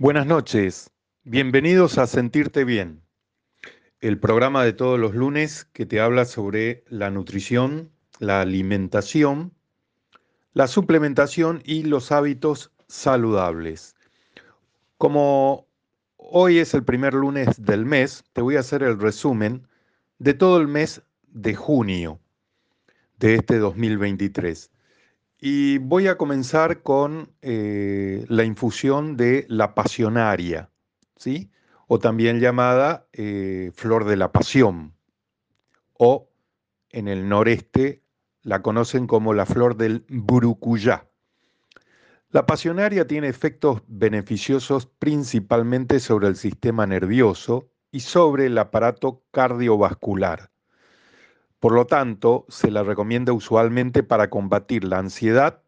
Buenas noches, bienvenidos a Sentirte Bien, el programa de todos los lunes que te habla sobre la nutrición, la alimentación, la suplementación y los hábitos saludables. Como hoy es el primer lunes del mes, te voy a hacer el resumen de todo el mes de junio de este 2023. Y voy a comenzar con eh, la infusión de la pasionaria, ¿sí? O también llamada eh, flor de la pasión. O en el noreste la conocen como la flor del burucuyá. La pasionaria tiene efectos beneficiosos principalmente sobre el sistema nervioso y sobre el aparato cardiovascular. Por lo tanto, se la recomienda usualmente para combatir la ansiedad,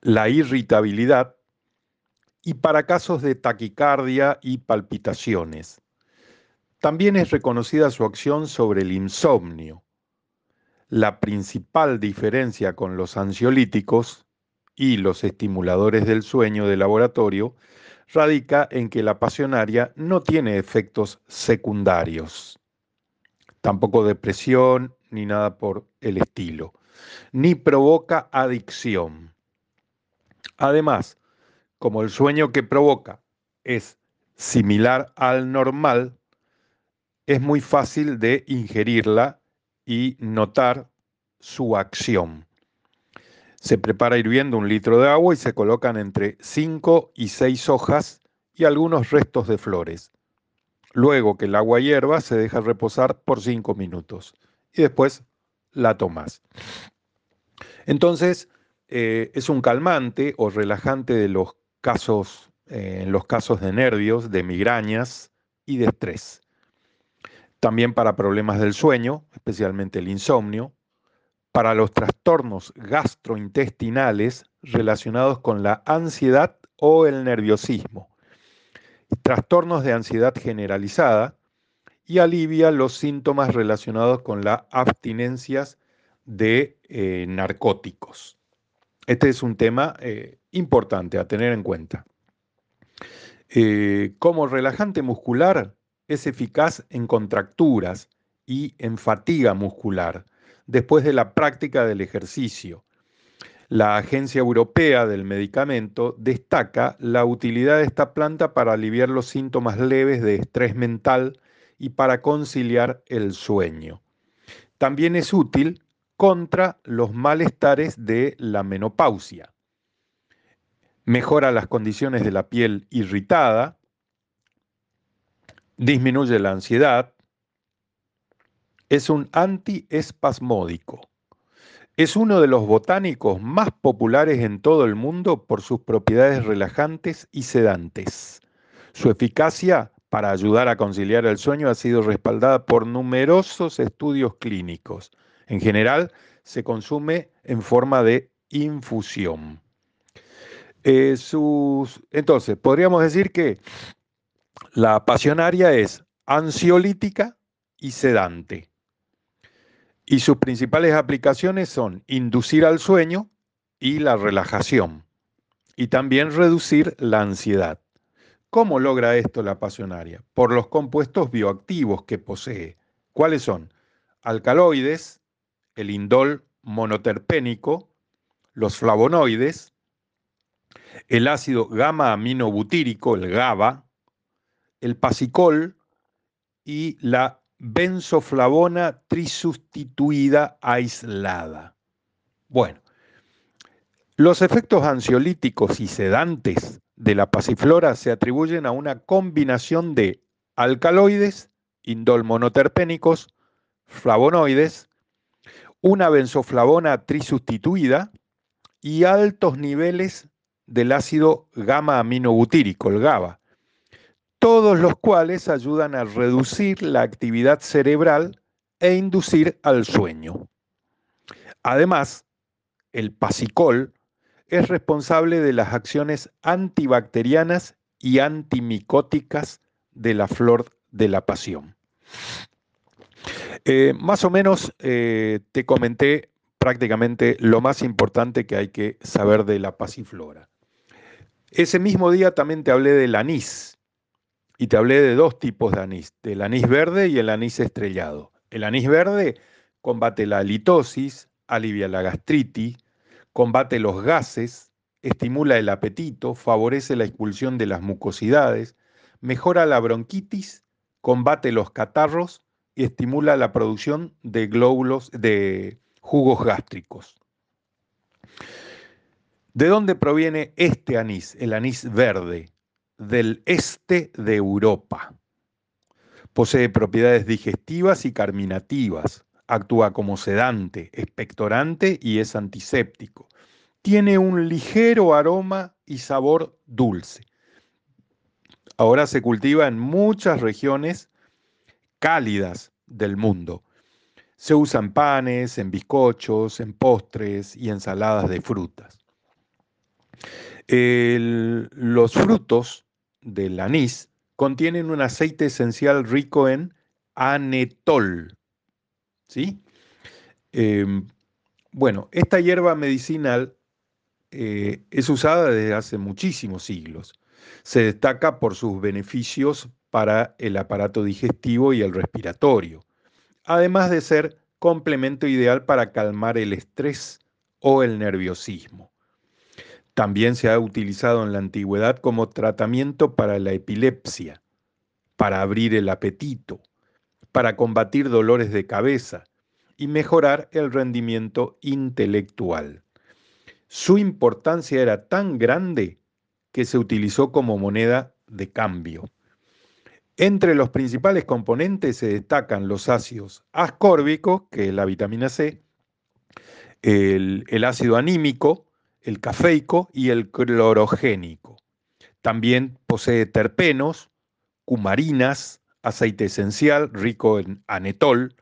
la irritabilidad y para casos de taquicardia y palpitaciones. También es reconocida su acción sobre el insomnio. La principal diferencia con los ansiolíticos y los estimuladores del sueño de laboratorio radica en que la pasionaria no tiene efectos secundarios tampoco depresión ni nada por el estilo, ni provoca adicción. Además, como el sueño que provoca es similar al normal, es muy fácil de ingerirla y notar su acción. Se prepara hirviendo un litro de agua y se colocan entre 5 y 6 hojas y algunos restos de flores. Luego que el agua hierva, se deja reposar por 5 minutos y después la tomas. Entonces, eh, es un calmante o relajante de los casos, eh, en los casos de nervios, de migrañas y de estrés. También para problemas del sueño, especialmente el insomnio, para los trastornos gastrointestinales relacionados con la ansiedad o el nerviosismo trastornos de ansiedad generalizada y alivia los síntomas relacionados con las abstinencias de eh, narcóticos. Este es un tema eh, importante a tener en cuenta. Eh, como relajante muscular, es eficaz en contracturas y en fatiga muscular después de la práctica del ejercicio la Agencia Europea del Medicamento destaca la utilidad de esta planta para aliviar los síntomas leves de estrés mental y para conciliar el sueño. También es útil contra los malestares de la menopausia. Mejora las condiciones de la piel irritada, disminuye la ansiedad, es un antiespasmódico es uno de los botánicos más populares en todo el mundo por sus propiedades relajantes y sedantes. Su eficacia para ayudar a conciliar el sueño ha sido respaldada por numerosos estudios clínicos. En general, se consume en forma de infusión. Eh, entonces, podríamos decir que la pasionaria es ansiolítica y sedante. Y sus principales aplicaciones son inducir al sueño y la relajación, y también reducir la ansiedad. ¿Cómo logra esto la pasionaria? Por los compuestos bioactivos que posee. ¿Cuáles son? Alcaloides, el indol monoterpénico, los flavonoides, el ácido gamma aminobutírico, el GABA, el pasicol y la benzoflavona trisustituida aislada. Bueno, los efectos ansiolíticos y sedantes de la pasiflora se atribuyen a una combinación de alcaloides, indolmonoterpénicos, flavonoides, una benzoflavona trisustituida y altos niveles del ácido gamma aminobutírico, el GABA, todos los cuales ayudan a reducir la actividad cerebral e inducir al sueño. Además, el pasicol es responsable de las acciones antibacterianas y antimicóticas de la flor de la pasión. Eh, más o menos eh, te comenté prácticamente lo más importante que hay que saber de la pasiflora. Ese mismo día también te hablé del anís y te hablé de dos tipos de anís, del anís verde y el anís estrellado. El anís verde combate la halitosis, alivia la gastritis, combate los gases, estimula el apetito, favorece la expulsión de las mucosidades, mejora la bronquitis, combate los catarros y estimula la producción de glóbulos de jugos gástricos. ¿De dónde proviene este anís, el anís verde? Del este de Europa. Posee propiedades digestivas y carminativas. Actúa como sedante, expectorante y es antiséptico. Tiene un ligero aroma y sabor dulce. Ahora se cultiva en muchas regiones cálidas del mundo. Se usa en panes, en bizcochos, en postres y ensaladas de frutas. los frutos del anís contienen un aceite esencial rico en anetol. ¿Sí? Em, bueno, esta hierba medicinal eh, es usada desde hace muchísimos siglos. Se destaca por sus beneficios para el aparato digestivo y el respiratorio, además de ser complemento ideal para calmar el estrés o el nerviosismo. También se ha utilizado en la antigüedad como tratamiento para la epilepsia, para abrir el apetito, para combatir dolores de cabeza y mejorar el rendimiento intelectual. Su importancia era tan grande que se utilizó como moneda de cambio. Entre los principales componentes se destacan los ácidos ascórbicos, que es la vitamina C, el, el ácido anímico, el cafeico y el clorogénico. También posee terpenos, cumarinas, aceite esencial rico en anetol,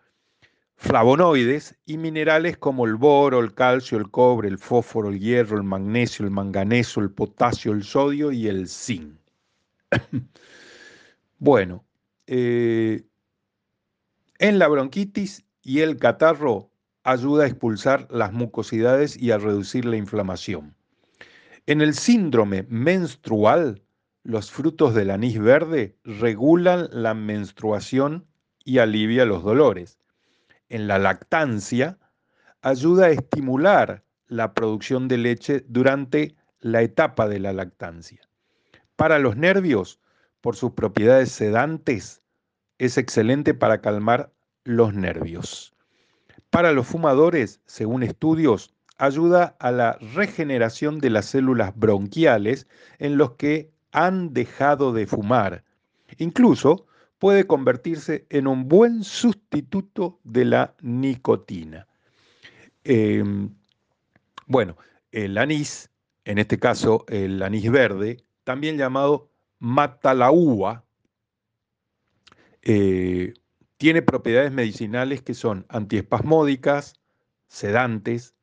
flavonoides y minerales como el boro, el calcio, el cobre, el fósforo, el hierro, el magnesio, el manganeso, el potasio, el sodio y el zinc. bueno, eh, en la bronquitis y el catarro ayuda a expulsar las mucosidades y a reducir la inflamación. En el síndrome menstrual, los frutos del anís verde regulan la menstruación y alivia los dolores. En la lactancia, ayuda a estimular la producción de leche durante la etapa de la lactancia. Para los nervios, por sus propiedades sedantes, es excelente para calmar los nervios. Para los fumadores, según estudios, ayuda a la regeneración de las células bronquiales en los que han dejado de fumar. Incluso puede convertirse en un buen sustituto de la nicotina. Em, bueno, el anís, en este caso el anís verde, también llamado matalaúa, eh, tiene propiedades medicinales que son antiespasmódicas, sedantes,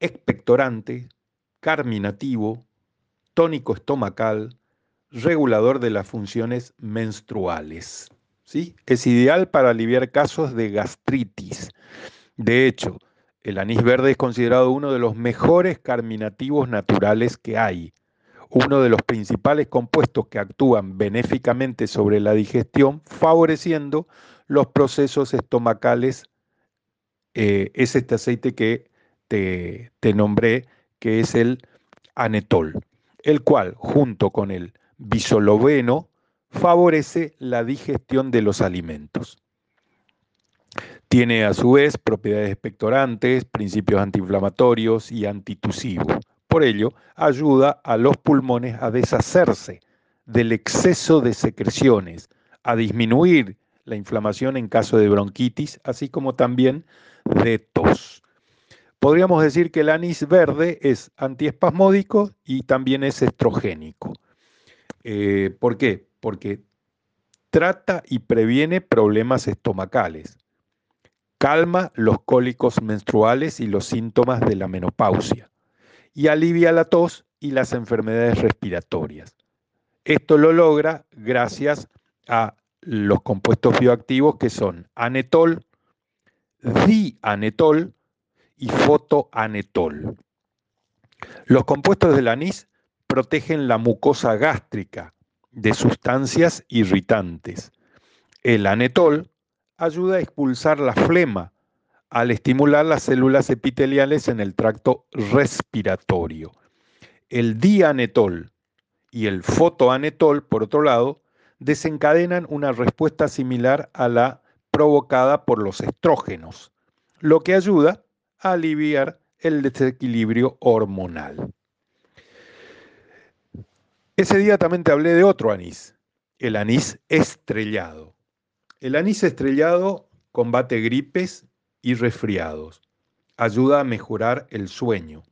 expectorantes, carminativo, tónico estomacal, regulador de las funciones menstruales. ¿sí? Es ideal para aliviar casos de gastritis. De hecho, el anís verde es considerado uno de los mejores carminativos naturales que hay uno de los principales compuestos que actúan benéficamente sobre la digestión, favoreciendo los procesos estomacales. Eh, es este aceite que te, nombré, que es el anetol, el cual, junto con el bisoloveno, favorece la digestión de los alimentos. Tiene a su vez propiedades expectorantes, principios antiinflamatorios y antitusivos. Por ello, ayuda a los pulmones a deshacerse del exceso de secreciones, a disminuir la inflamación en caso de bronquitis, así como también de tos. Podríamos decir que el anís verde es antiespasmódico y también es estrogénico. Eh, ¿Por qué? Porque trata y previene problemas estomacales, calma los cólicos menstruales y los síntomas de la menopausia y alivia la tos y las enfermedades respiratorias. Esto lo logra gracias a los compuestos bioactivos que son anetol, dianetol y fotoanetol. Los compuestos del anís protegen la mucosa gástrica de sustancias irritantes. El anetol ayuda a expulsar la flema al estimular las células epiteliales en el tracto respiratorio. El dianetol y el fotoanetol, por otro lado, desencadenan una respuesta similar a la provocada por los estrógenos, lo que ayuda a aliviar el desequilibrio hormonal. Ese día también te hablé de otro anís, el anís estrellado. El anís estrellado combate gripes y resfriados, ayuda a mejorar el sueño,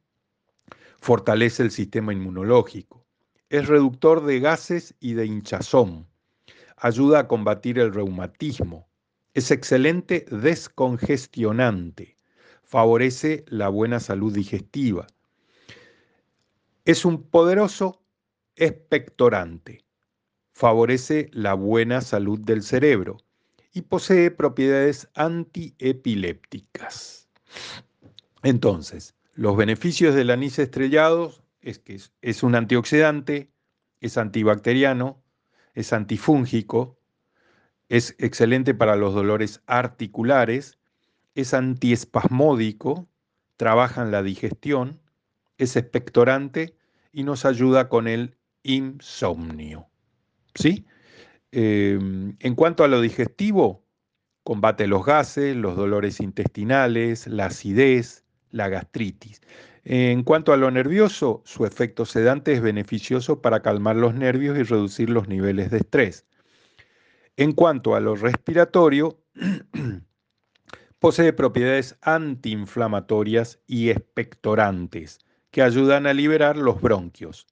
fortalece el sistema inmunológico, es reductor de gases y de hinchazón, ayuda a combatir el reumatismo, es excelente descongestionante, favorece la buena salud digestiva, es un poderoso expectorante, favorece la buena salud del cerebro y posee propiedades antiepilépticas. Entonces, los beneficios del anís estrellado es que es, un antioxidante, es antibacteriano, es antifúngico, es excelente para los dolores articulares, es antiespasmódico, trabaja en la digestión, es expectorante y nos ayuda con el insomnio. ¿Sí? Em, en cuanto a lo digestivo, combate los gases, los dolores intestinales, la acidez, la gastritis. En cuanto a lo nervioso, su efecto sedante es beneficioso para calmar los nervios y reducir los niveles de estrés. En cuanto a lo respiratorio, posee propiedades antiinflamatorias y expectorantes que ayudan a liberar los bronquios,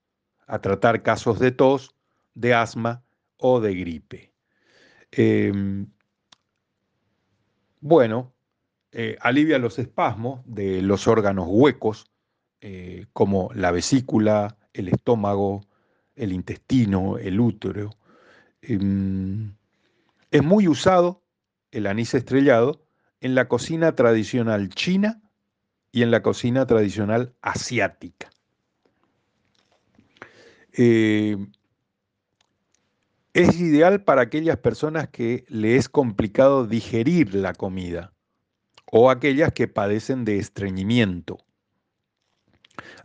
a tratar casos de tos, de asma o de gripe. Em, bueno, eh, alivia los espasmos de los órganos huecos, eh, como la vesícula, el estómago, el intestino, el útero. Em, es muy usado el anís estrellado en la cocina tradicional china y en la cocina tradicional asiática. Eh, es ideal para aquellas personas que le es complicado digerir la comida o aquellas que padecen de estreñimiento.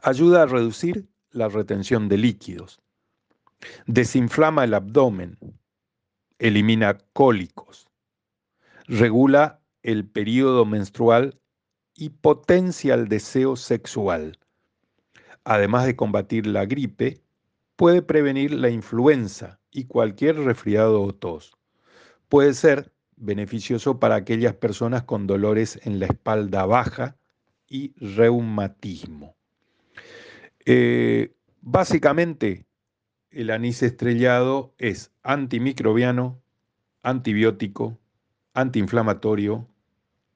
Ayuda a reducir la retención de líquidos. Desinflama el abdomen. Elimina cólicos. Regula el periodo menstrual y potencia el deseo sexual. Además de combatir la gripe, puede prevenir la influenza y cualquier resfriado o tos. Puede ser beneficioso para aquellas personas con dolores en la espalda baja y reumatismo. Eh, básicamente, el anís estrellado es antimicrobiano, antibiótico, antiinflamatorio,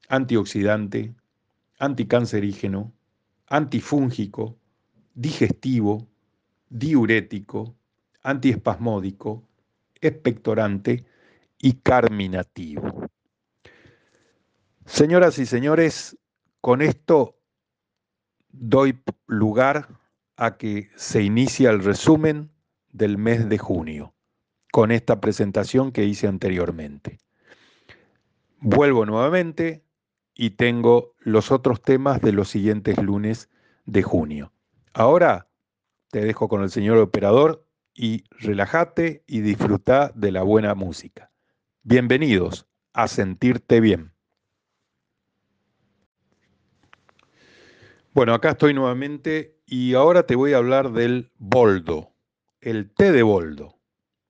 antioxidante, anticancerígeno, antifúngico, digestivo, diurético, antiespasmódico, expectorante y carminativo. Señoras y señores, con esto doy lugar a que se inicie el resumen del mes de junio, con esta presentación que hice anteriormente. Vuelvo nuevamente y tengo los otros temas de los siguientes lunes de junio. Ahora te dejo con el señor operador y relájate y disfruta de la buena música. Bienvenidos a Sentirte Bien. Bueno, acá estoy nuevamente y ahora te voy a hablar del boldo, el té de boldo,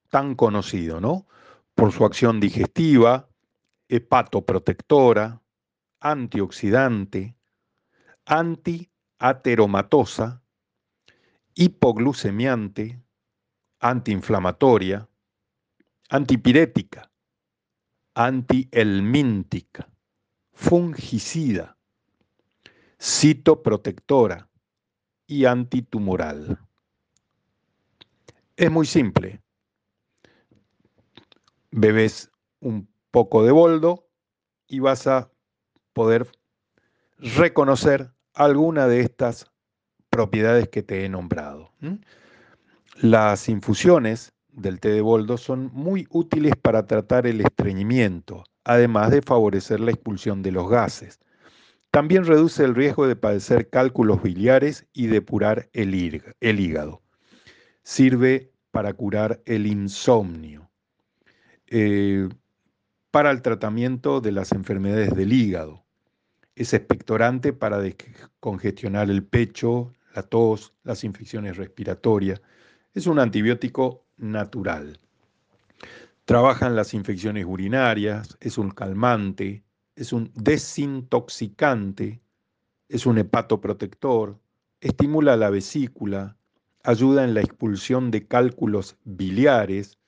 tan conocido, ¿no? Por su acción digestiva, hepatoprotectora, antioxidante, antiateromatosa, hipoglucemiante, antiinflamatoria, antipirética, antihelmíntica, fungicida, citoprotectora y antitumoral. Es muy simple. Bebes un poco de boldo y vas a poder reconocer alguna de estas propiedades que te he nombrado. Las infusiones del té de boldo son muy útiles para tratar el estreñimiento, además de favorecer la expulsión de los gases. También reduce el riesgo de padecer cálculos biliares y depurar el, hígado. Sirve para curar el insomnio, eh, para el tratamiento de las enfermedades del hígado. Es expectorante para descongestionar el pecho, la tos, las infecciones respiratorias. Es un antibiótico natural. Trabaja en las infecciones urinarias, es un calmante, es un desintoxicante, es un hepatoprotector, estimula la vesícula, ayuda en la expulsión de cálculos biliares,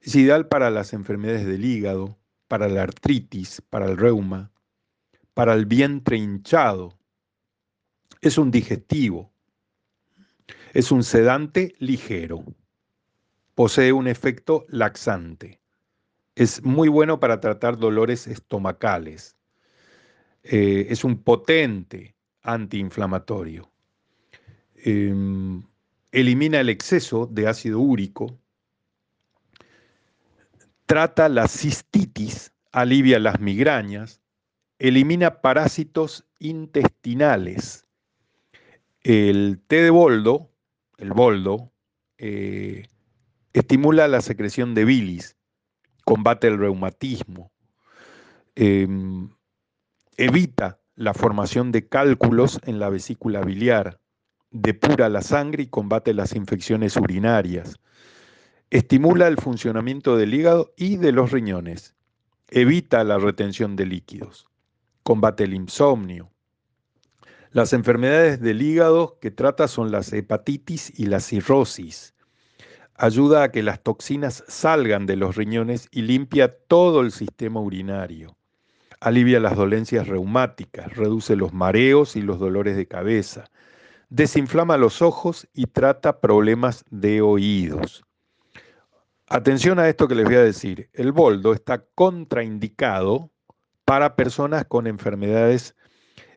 es ideal para las enfermedades del hígado, para la artritis, para el reuma, para el vientre hinchado. Es un digestivo, es un sedante ligero, posee un efecto laxante. Es muy bueno para tratar dolores estomacales. Eh, es un potente antiinflamatorio. Em, elimina el exceso de ácido úrico. Trata la cistitis, alivia las migrañas, elimina parásitos intestinales. El té de boldo, el boldo, eh, estimula la secreción de bilis, combate el reumatismo, em, evita la formación de cálculos en la vesícula biliar, depura la sangre y combate las infecciones urinarias, estimula el funcionamiento del hígado y de los riñones, evita la retención de líquidos, combate el insomnio. Las enfermedades del hígado que trata son las hepatitis y la cirrosis ayuda a que las toxinas salgan de los riñones y limpia todo el sistema urinario. Alivia las dolencias reumáticas, reduce los mareos y los dolores de cabeza, desinflama los ojos y trata problemas de oídos. Atención a esto que les voy a decir. El boldo está contraindicado para personas con enfermedades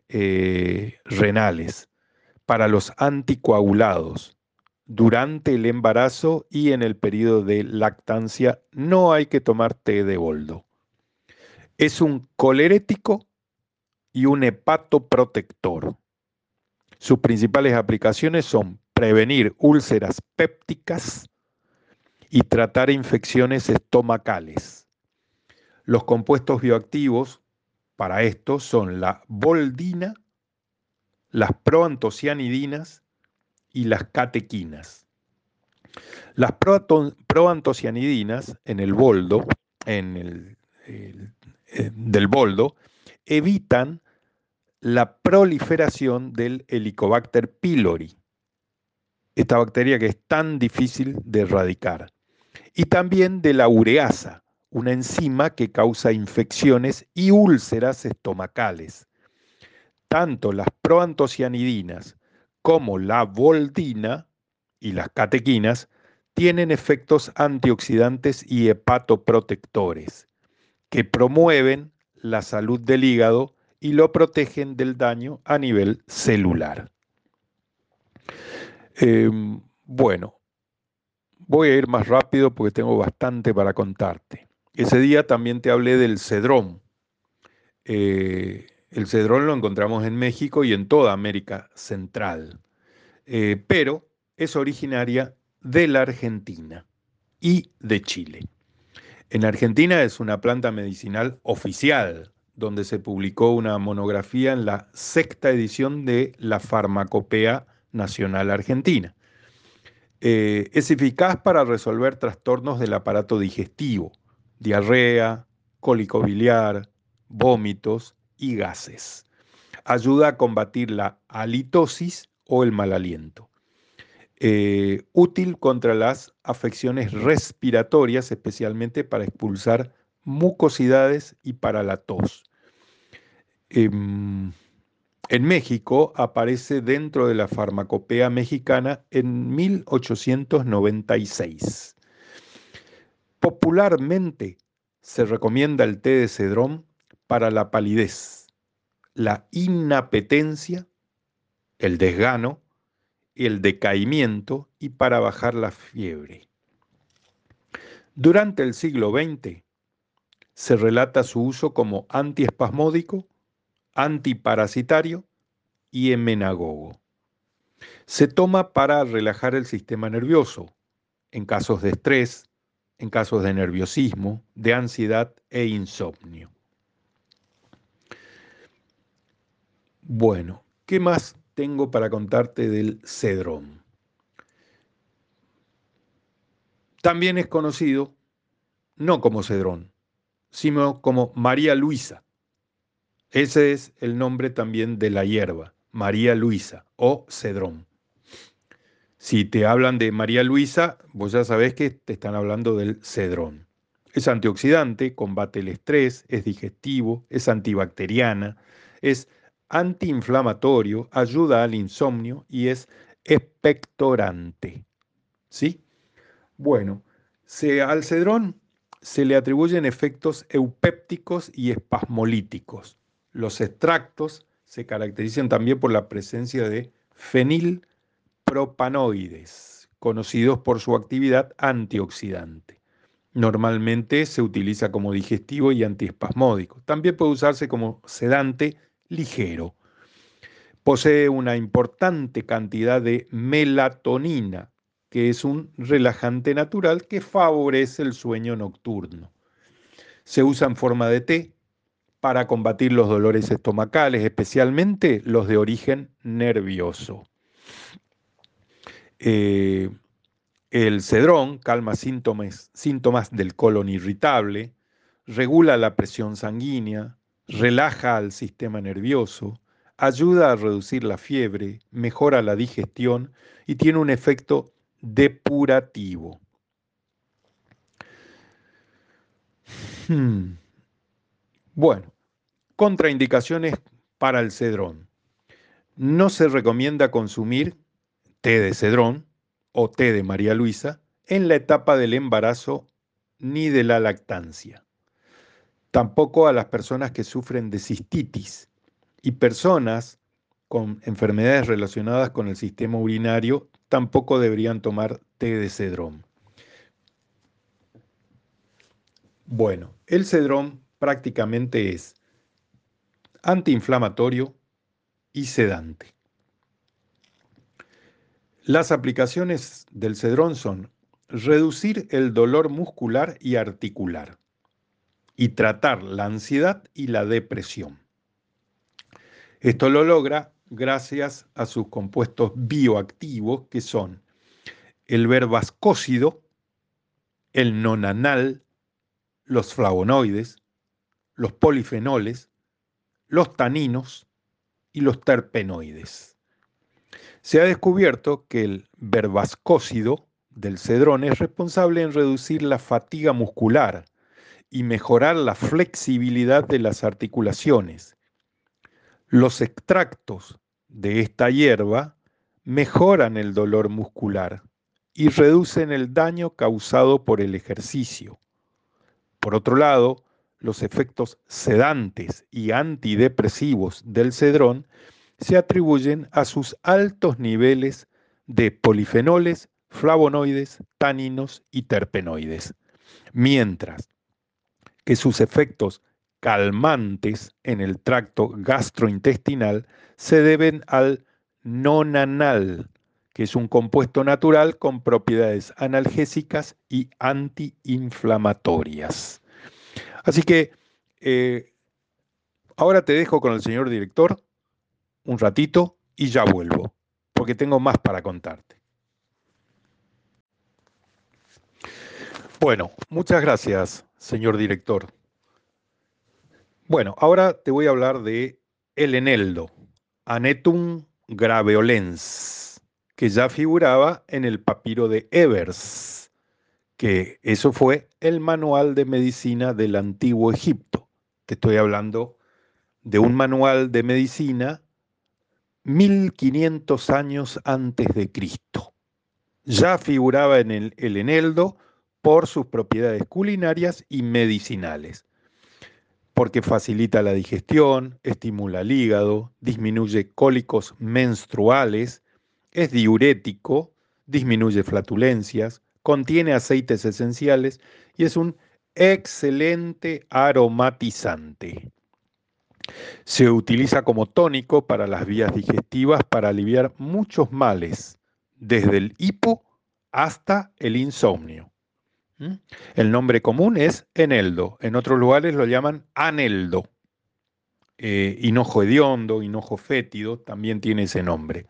eh, renales, para los anticoagulados, durante el embarazo y en el periodo de lactancia no hay que tomar té de boldo. Es un colerético y un hepatoprotector. Sus principales aplicaciones son prevenir úlceras pépticas y tratar infecciones estomacales. Los compuestos bioactivos para esto son la boldina, las proantocianidinas y las catequinas. Las proantocianidinas en el boldo, en el, eh, del boldo, evitan la proliferación del Helicobacter pylori, esta bacteria que es tan difícil de erradicar, y también de la ureasa, una enzima que causa infecciones y úlceras estomacales. Tanto las proantocianidinas como la boldina y las catequinas tienen efectos antioxidantes y hepatoprotectores que promueven la salud del hígado y lo protegen del daño a nivel celular. Em, bueno, voy a ir más rápido porque tengo bastante para contarte. Ese día también te hablé del cedrón. Eh, el cedrón lo encontramos en México y en toda América Central, eh, pero es originaria de la Argentina y de Chile. En Argentina es una planta medicinal oficial, donde se publicó una monografía en la sexta edición de la Farmacopea Nacional Argentina. Eh, es eficaz para resolver trastornos del aparato digestivo, diarrea, cólico biliar, vómitos y gases. Ayuda a combatir la halitosis o el mal aliento. Eh, útil contra las afecciones respiratorias, especialmente para expulsar mucosidades y para la tos. Em, en México aparece dentro de la farmacopea mexicana en 1896. Popularmente se recomienda el té de cedrón para la palidez, la inapetencia, el desgano, el decaimiento y para bajar la fiebre. Durante el siglo XX se relata su uso como antiespasmódico, antiparasitario y emenagogo. Se toma para relajar el sistema nervioso, en casos de estrés, en casos de nerviosismo, de ansiedad e insomnio. Bueno, ¿qué más tengo para contarte del cedrón? También es conocido no como cedrón, sino como María Luisa. Ese es el nombre también de la hierba, María Luisa o cedrón. Si te hablan de María Luisa, vos ya sabés que te están hablando del cedrón. Es antioxidante, combate el estrés, es digestivo, es antibacteriana, es antiinflamatorio, ayuda al insomnio y es expectorante. ¿Sí? Bueno, al cedrón se le atribuyen efectos eupépticos y espasmolíticos. Los extractos se caracterizan también por la presencia de fenil propanoides, conocidos por su actividad antioxidante. Normalmente se utiliza como digestivo y antiespasmódico. También puede usarse como sedante ligero. Posee una importante cantidad de melatonina, que es un relajante natural que favorece el sueño nocturno. Se usa en forma de té para combatir los dolores estomacales, especialmente los de origen nervioso. Eh, el cedrón calma síntomas, síntomas del colon irritable, regula la presión sanguínea, relaja al sistema nervioso, ayuda a reducir la fiebre, mejora la digestión y tiene un efecto depurativo. Hmm. Bueno, contraindicaciones para el cedrón. No se recomienda consumir té de cedrón o té de María Luisa en la etapa del embarazo ni de la lactancia. Tampoco a las personas que sufren de cistitis y personas con enfermedades relacionadas con el sistema urinario tampoco deberían tomar té de cedrón. Bueno, el cedrón prácticamente es antiinflamatorio y sedante. Las aplicaciones del cedrón son reducir el dolor muscular y articular y tratar la ansiedad y la depresión. Esto lo logra gracias a sus compuestos bioactivos que son el verbascócido, el nonanal, los flavonoides, los polifenoles, los taninos y los terpenoides. Se ha descubierto que el verbascócido del cedrón es responsable en reducir la fatiga muscular y mejorar la flexibilidad de las articulaciones. Los extractos de esta hierba mejoran el dolor muscular y reducen el daño causado por el ejercicio. Por otro lado, los efectos sedantes y antidepresivos del cedrón se atribuyen a sus altos niveles de polifenoles, flavonoides, taninos y terpenoides, mientras que sus efectos calmantes en el tracto gastrointestinal se deben al nonanal, que es un compuesto natural con propiedades analgésicas y antiinflamatorias. Así que eh, ahora te dejo con el señor director un ratito y ya vuelvo, porque tengo más para contarte. Bueno, muchas gracias, señor director. Bueno, ahora te voy a hablar de el eneldo, Anetum graveolens, que ya figuraba en el papiro de Evers, que eso fue el manual de medicina del antiguo Egipto. Te estoy hablando de un manual de medicina 1500 años antes de Cristo. Ya figuraba en el, el eneldo por sus propiedades culinarias y medicinales, porque facilita la digestión, estimula el hígado, disminuye cólicos menstruales es diurético, disminuye flatulencias, contiene aceites esenciales y es un excelente aromatizante. Se utiliza como tónico para las vías digestivas para aliviar muchos males, desde el hipo hasta el insomnio. ¿Mm? El nombre común es eneldo, en otros lugares lo llaman aneldo. Eh, hinojo hediondo, hinojo fétido, también tiene ese nombre.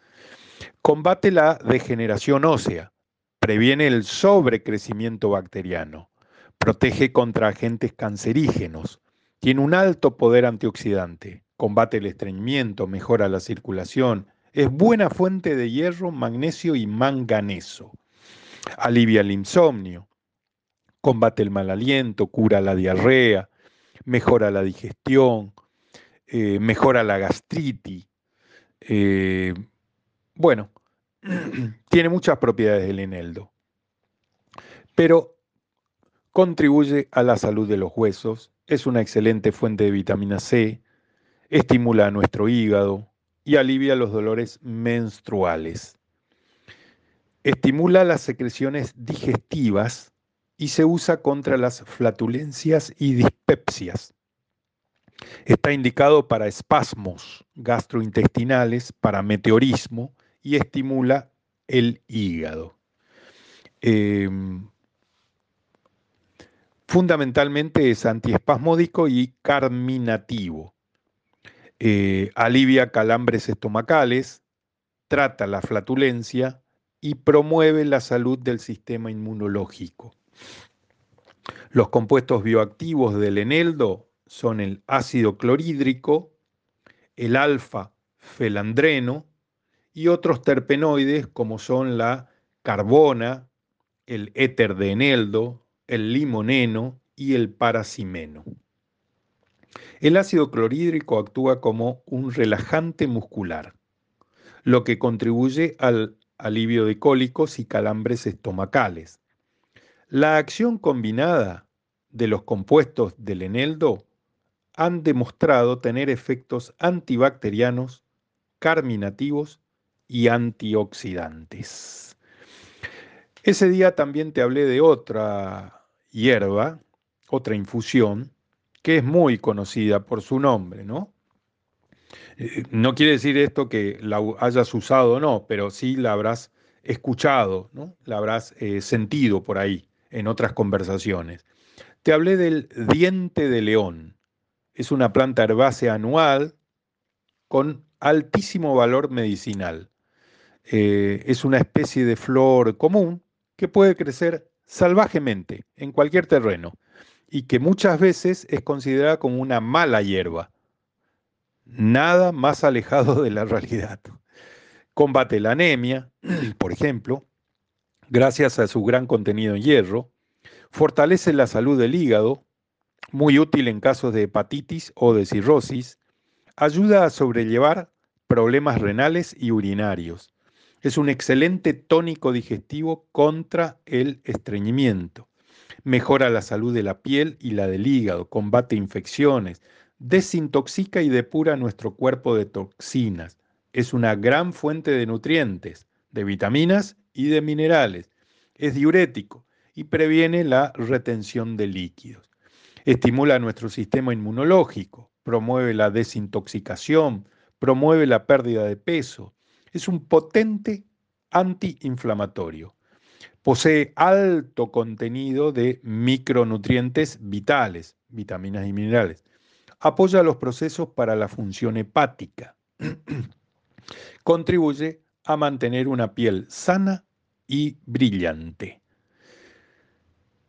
Combate la degeneración ósea, previene el sobrecrecimiento bacteriano, protege contra agentes cancerígenos, tiene un alto poder antioxidante, combate el estreñimiento, mejora la circulación, es buena fuente de hierro, magnesio y manganeso. Alivia el insomnio, combate el mal aliento, cura la diarrea, mejora la digestión, eh, mejora la gastritis. Eh, bueno, tiene muchas propiedades el eneldo, pero contribuye a la salud de los huesos, es una excelente fuente de vitamina C, estimula a nuestro hígado y alivia los dolores menstruales. Estimula las secreciones digestivas y se usa contra las flatulencias y dispepsias. Está indicado para espasmos gastrointestinales, para meteorismo y estimula el hígado. Em, fundamentalmente es antiespasmódico y carminativo. Eh, alivia calambres estomacales, trata la flatulencia y promueve la salud del sistema inmunológico. Los compuestos bioactivos del eneldo son el ácido clorhídrico, el alfa-felandreno y otros terpenoides como son la carbona, el éter de eneldo, el limoneno y el paracimeno. El ácido clorhídrico actúa como un relajante muscular, lo que contribuye al alivio de cólicos y calambres estomacales. La acción combinada de los compuestos del eneldo han demostrado tener efectos antibacterianos, carminativos y antioxidantes. Ese día también te hablé de otra hierba, otra infusión, que es muy conocida por su nombre, ¿no? Eh, no quiere decir esto que la hayas usado o no, pero sí la habrás escuchado, ¿no? La habrás eh, sentido por ahí en otras conversaciones. Te hablé del diente de león. Es una planta herbácea anual con altísimo valor medicinal. Eh, es una especie de flor común que puede crecer salvajemente en cualquier terreno y que muchas veces es considerada como una mala hierba. Nada más alejado de la realidad. Combate la anemia, por ejemplo, gracias a su gran contenido en hierro. Fortalece la salud del hígado, muy útil en casos de hepatitis o de cirrosis. Ayuda a sobrellevar problemas renales y urinarios. Es un excelente tónico digestivo contra el estreñimiento mejora la salud de la piel y la del hígado, combate infecciones, desintoxica y depura nuestro cuerpo de toxinas. Es una gran fuente de nutrientes, de vitaminas y de minerales. Es diurético y previene la retención de líquidos. Estimula nuestro sistema inmunológico, promueve la desintoxicación, promueve la pérdida de peso. Es un potente antiinflamatorio. Posee alto contenido de micronutrientes vitales, vitaminas y minerales. Apoya los procesos para la función hepática. Contribuye a mantener una piel sana y brillante.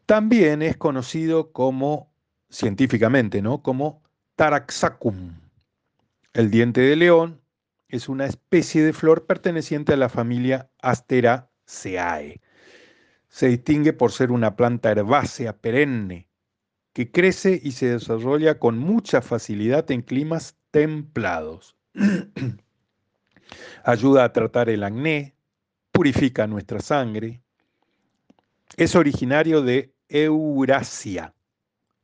También es conocido como, científicamente, ¿no? Como Taraxacum. El diente de león es una especie de flor perteneciente a la familia Asteraceae. Se distingue por ser una planta herbácea perenne que crece y se desarrolla con mucha facilidad en climas templados. Ayuda a tratar el acné, purifica nuestra sangre. Es originario de Eurasia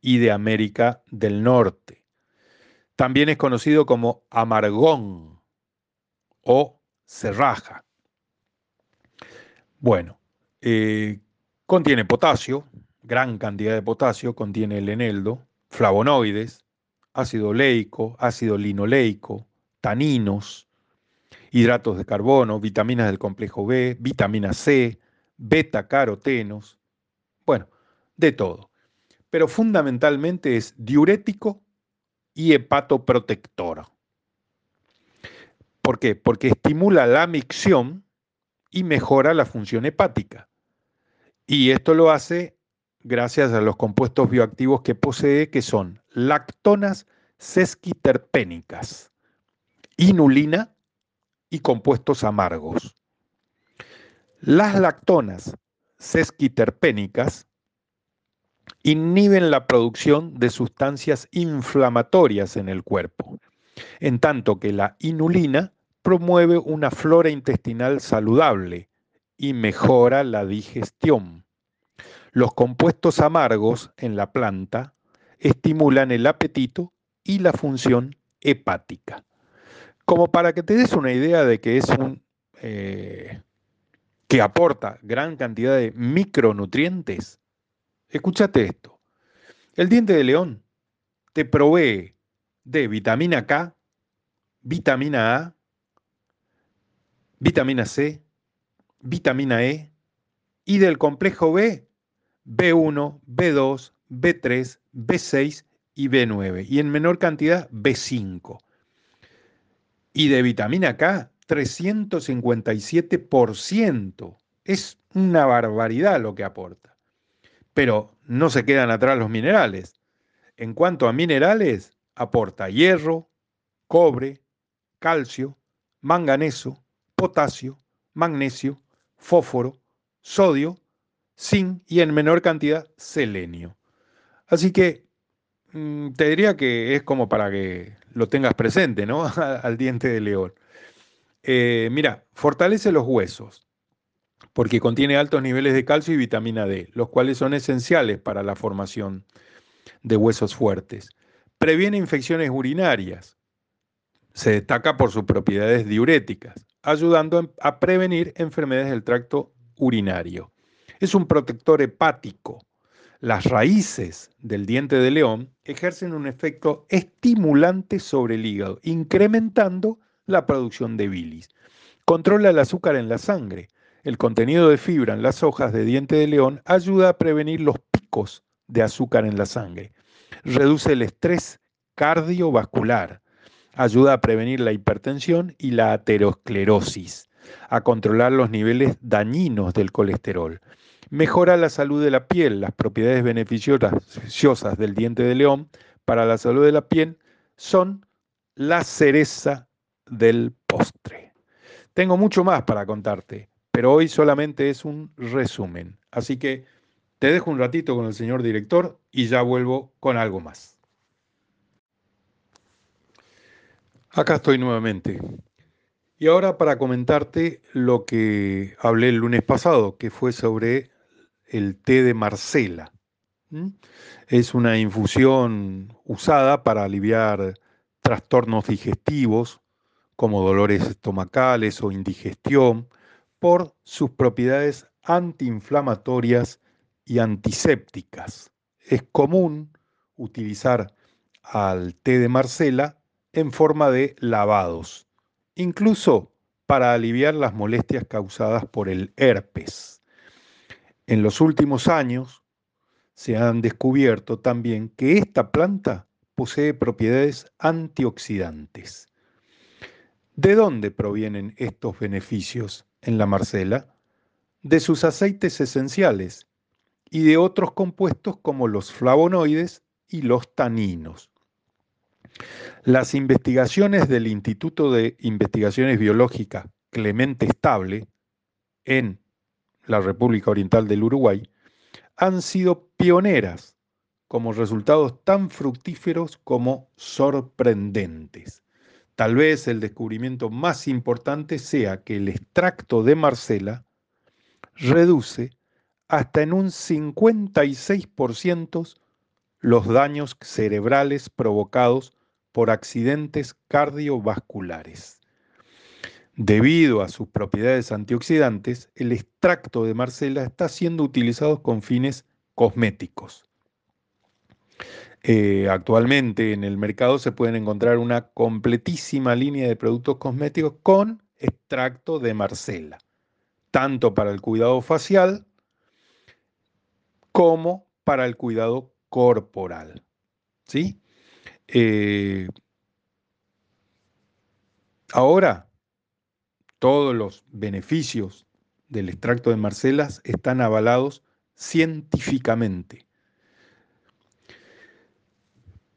y de América del Norte. También es conocido como amargón o serraja. Bueno, eh, contiene potasio, gran cantidad de potasio, contiene el eneldo, flavonoides, ácido leico, ácido linoleico, taninos, hidratos de carbono, vitaminas del complejo B, vitamina C, beta carotenos, bueno, de todo. Pero fundamentalmente es diurético y hepatoprotector. ¿Por qué? Porque estimula la micción y mejora la función hepática. Y esto lo hace gracias a los compuestos bioactivos que posee, que son lactonas sesquiterpénicas, inulina y compuestos amargos. Las lactonas sesquiterpénicas inhiben la producción de sustancias inflamatorias en el cuerpo, en tanto que la inulina promueve una flora intestinal saludable y mejora la digestión. Los compuestos amargos en la planta estimulan el apetito y la función hepática. Como para que te des una idea de que es un eh, que aporta gran cantidad de micronutrientes, escúchate esto. El diente de león te provee de vitamina K, vitamina A, vitamina C, vitamina E y del complejo B, B1, B2, B3, B6 y B9 y en menor cantidad B5. Y de vitamina K, 357%. Es una barbaridad lo que aporta. Pero no se quedan atrás los minerales. En cuanto a minerales, aporta hierro, cobre, calcio, manganeso, potasio, magnesio, fósforo, sodio, zinc y en menor cantidad selenio. Así que te diría que es como para que lo tengas presente, ¿no? Al diente de león. Eh, mira, fortalece los huesos porque contiene altos niveles de calcio y vitamina D, los cuales son esenciales para la formación de huesos fuertes. Previene infecciones urinarias. Se destaca por sus propiedades diuréticas ayudando a prevenir enfermedades del tracto urinario. Es un protector hepático. Las raíces del diente de león ejercen un efecto estimulante sobre el hígado, incrementando la producción de bilis. Controla el azúcar en la sangre. El contenido de fibra en las hojas de diente de león ayuda a prevenir los picos de azúcar en la sangre. Reduce el estrés cardiovascular Ayuda a prevenir la hipertensión y la aterosclerosis, a controlar los niveles dañinos del colesterol. Mejora la salud de la piel. Las propiedades beneficiosas del diente de león para la salud de la piel son la cereza del postre. Tengo mucho más para contarte, pero hoy solamente es un resumen. Así que te dejo un ratito con el señor director y ya vuelvo con algo más. Acá estoy nuevamente. Y ahora para comentarte lo que hablé el lunes pasado, que fue sobre el té de Marcela. Es una infusión usada para aliviar trastornos digestivos como dolores estomacales o indigestión por sus propiedades antiinflamatorias y antisépticas. Es común utilizar al té de Marcela en forma de lavados, incluso para aliviar las molestias causadas por el herpes. En los últimos años se han descubierto también que esta planta posee propiedades antioxidantes. ¿De dónde provienen estos beneficios en la marcela? De sus aceites esenciales y de otros compuestos como los flavonoides y los taninos. Las investigaciones del Instituto de Investigaciones Biológicas Clemente Estable en la República Oriental del Uruguay han sido pioneras como resultados tan fructíferos como sorprendentes. Tal vez el descubrimiento más importante sea que el extracto de Marcela reduce hasta en un 56% los daños cerebrales provocados por accidentes cardiovasculares. Debido a sus propiedades antioxidantes, el extracto de Marcela está siendo utilizado con fines cosméticos. Eh, actualmente en el mercado se pueden encontrar una completísima línea de productos cosméticos con extracto de Marcela, tanto para el cuidado facial como para el cuidado corporal. ¿Sí? Eh, ahora, todos los beneficios del extracto de Marcelas están avalados científicamente.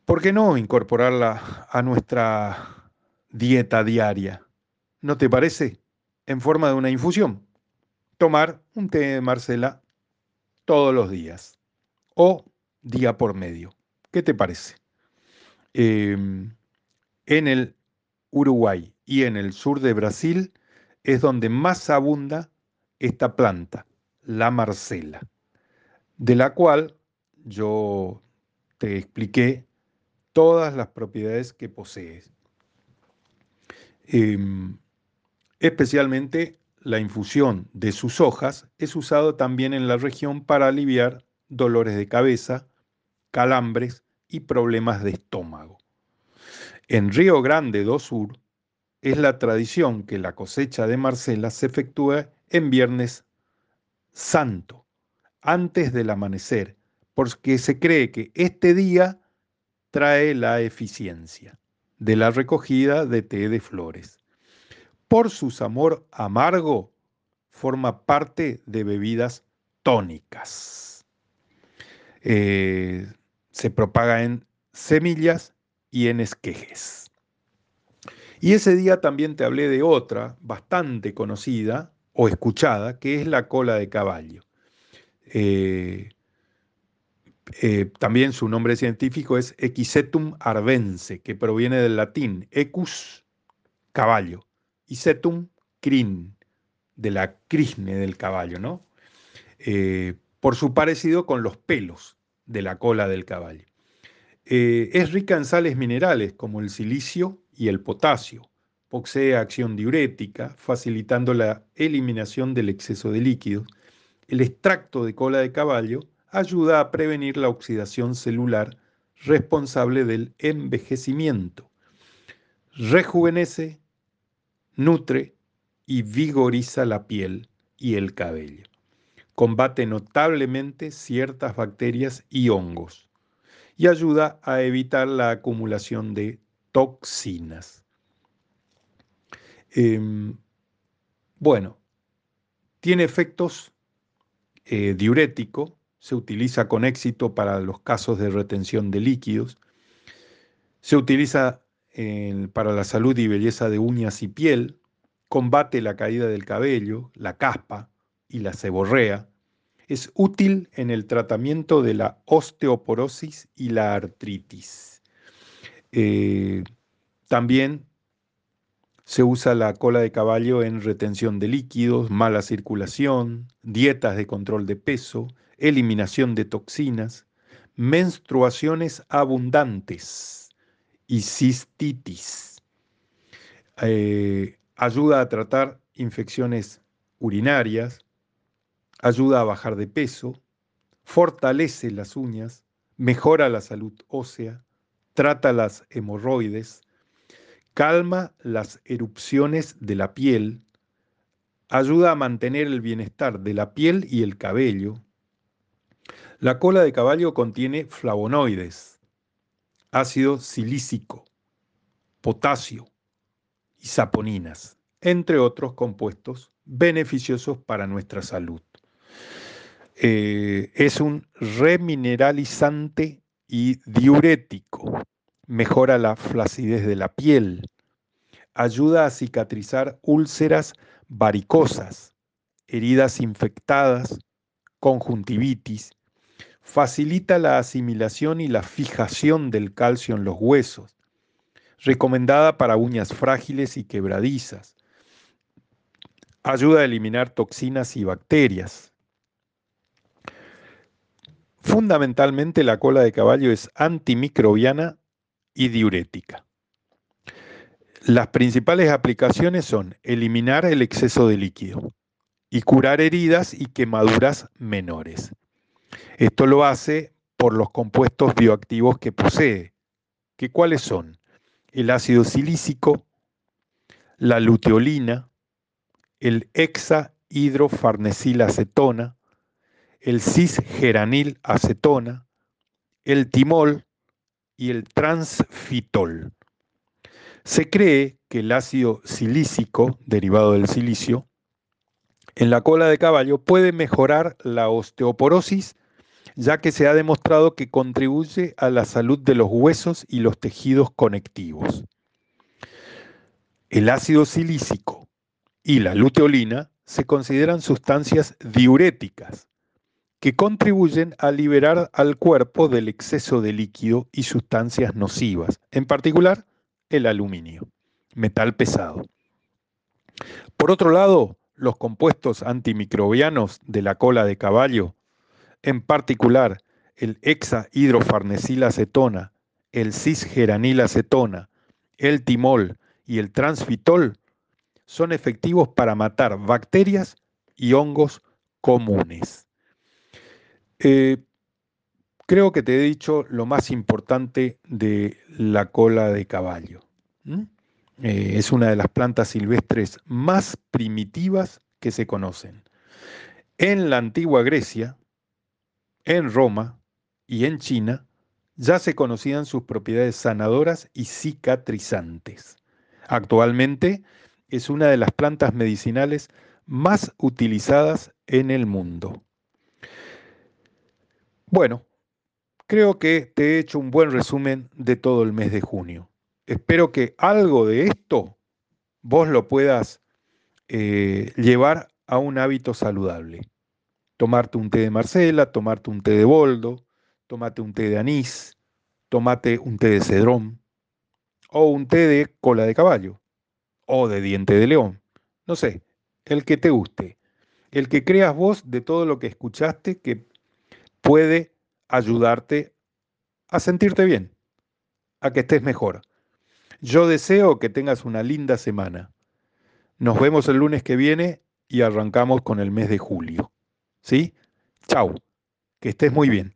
¿Por qué no incorporarla a nuestra dieta diaria? ¿No te parece? En forma de una infusión. Tomar un té de Marcela todos los días o día por medio. ¿Qué te parece? Em, en el Uruguay y en el sur de Brasil es donde más abunda esta planta, la marcela, de la cual yo te expliqué todas las propiedades que posee. Em, especialmente la infusión de sus hojas es usado también en la región para aliviar dolores de cabeza, calambres y problemas de estómago. En Río Grande do Sur es la tradición que la cosecha de Marcela se efectúe en Viernes Santo, antes del amanecer, porque se cree que este día trae la eficiencia de la recogida de té de flores. Por su sabor amargo, forma parte de bebidas tónicas. Eh, se propaga en semillas y en esquejes. Y ese día también te hablé de otra bastante conocida o escuchada, que es la cola de caballo. Eh, eh, también su nombre científico es Equisetum arvense, que proviene del latín ecus, caballo, y setum, crin, de la crisne del caballo, ¿no? Eh, por su parecido con los pelos de la cola del caballo. es rica en sales minerales como el silicio y el potasio. Posee acción diurética, facilitando la eliminación del exceso de líquidos. El extracto de cola de caballo ayuda a prevenir la oxidación celular responsable del envejecimiento. Rejuvenece, nutre y vigoriza la piel y el cabello. Combate notablemente ciertas bacterias y hongos y ayuda a evitar la acumulación de toxinas. Em, bueno, tiene efectos eh, diuréticos, se utiliza con éxito para los casos de retención de líquidos, se utiliza para la salud y belleza de uñas y piel, combate la caída del cabello, la caspa y la seborrea, es útil en el tratamiento de la osteoporosis y la artritis. Eh, también se usa la cola de caballo en retención de líquidos, mala circulación, dietas de control de peso, eliminación de toxinas, menstruaciones abundantes y cistitis. Eh, ayuda a tratar infecciones urinarias, ayuda a bajar de peso, fortalece las uñas, mejora la salud ósea, trata las hemorroides, calma las erupciones de la piel, ayuda a mantener el bienestar de la piel y el cabello. La cola de caballo contiene flavonoides, ácido silícico, potasio y saponinas, entre otros compuestos beneficiosos para nuestra salud. Eh, es un remineralizante y diurético. Mejora la flacidez de la piel. Ayuda a cicatrizar úlceras varicosas, heridas infectadas, conjuntivitis. Facilita la asimilación y la fijación del calcio en los huesos. Recomendada para uñas frágiles y quebradizas. Ayuda a eliminar toxinas y bacterias Fundamentalmente la cola de caballo es antimicrobiana y diurética. Las principales aplicaciones son eliminar el exceso de líquido y curar heridas y quemaduras menores. Esto lo hace por los compuestos bioactivos que posee, que cuáles son el ácido silícico, la luteolina, el hexahidrofarnesilacetona, el cisgeranil acetona, el timol y el transfitol. Se cree que el ácido silícico, derivado del silicio, en la cola de caballo puede mejorar la osteoporosis, ya que se ha demostrado que contribuye a la salud de los huesos y los tejidos conectivos. El ácido silícico y la luteolina se consideran sustancias diuréticas que contribuyen a liberar al cuerpo del exceso de líquido y sustancias nocivas, en particular el aluminio, metal pesado. Por otro lado, los compuestos antimicrobianos de la cola de caballo, en particular el hexahidrofarnesilacetona, el cisgeranilacetona, el timol y el transfitol, son efectivos para matar bacterias y hongos comunes. Eh, creo que te he dicho lo más importante de la cola de caballo. Eh, es una de las plantas silvestres más primitivas que se conocen. En la antigua Grecia, en Roma y en China ya se conocían sus propiedades sanadoras y cicatrizantes. Actualmente es una de las plantas medicinales más utilizadas en el mundo. Bueno, creo que te he hecho un buen resumen de todo el mes de junio espero que algo de esto vos lo puedas eh, llevar a un hábito saludable. Tomarte un té de Marcela, tomarte un té de boldo, tomate un té de anís, tomate un té de cedrón, o un té de cola de caballo, o de diente de león. No sé, el que te guste, el que creas vos de todo lo que escuchaste que puede ayudarte a sentirte bien, a que estés mejor. Yo deseo que tengas una linda semana. Nos vemos el lunes que viene y arrancamos con el mes de julio. ¿Sí? Chau. Que estés muy bien.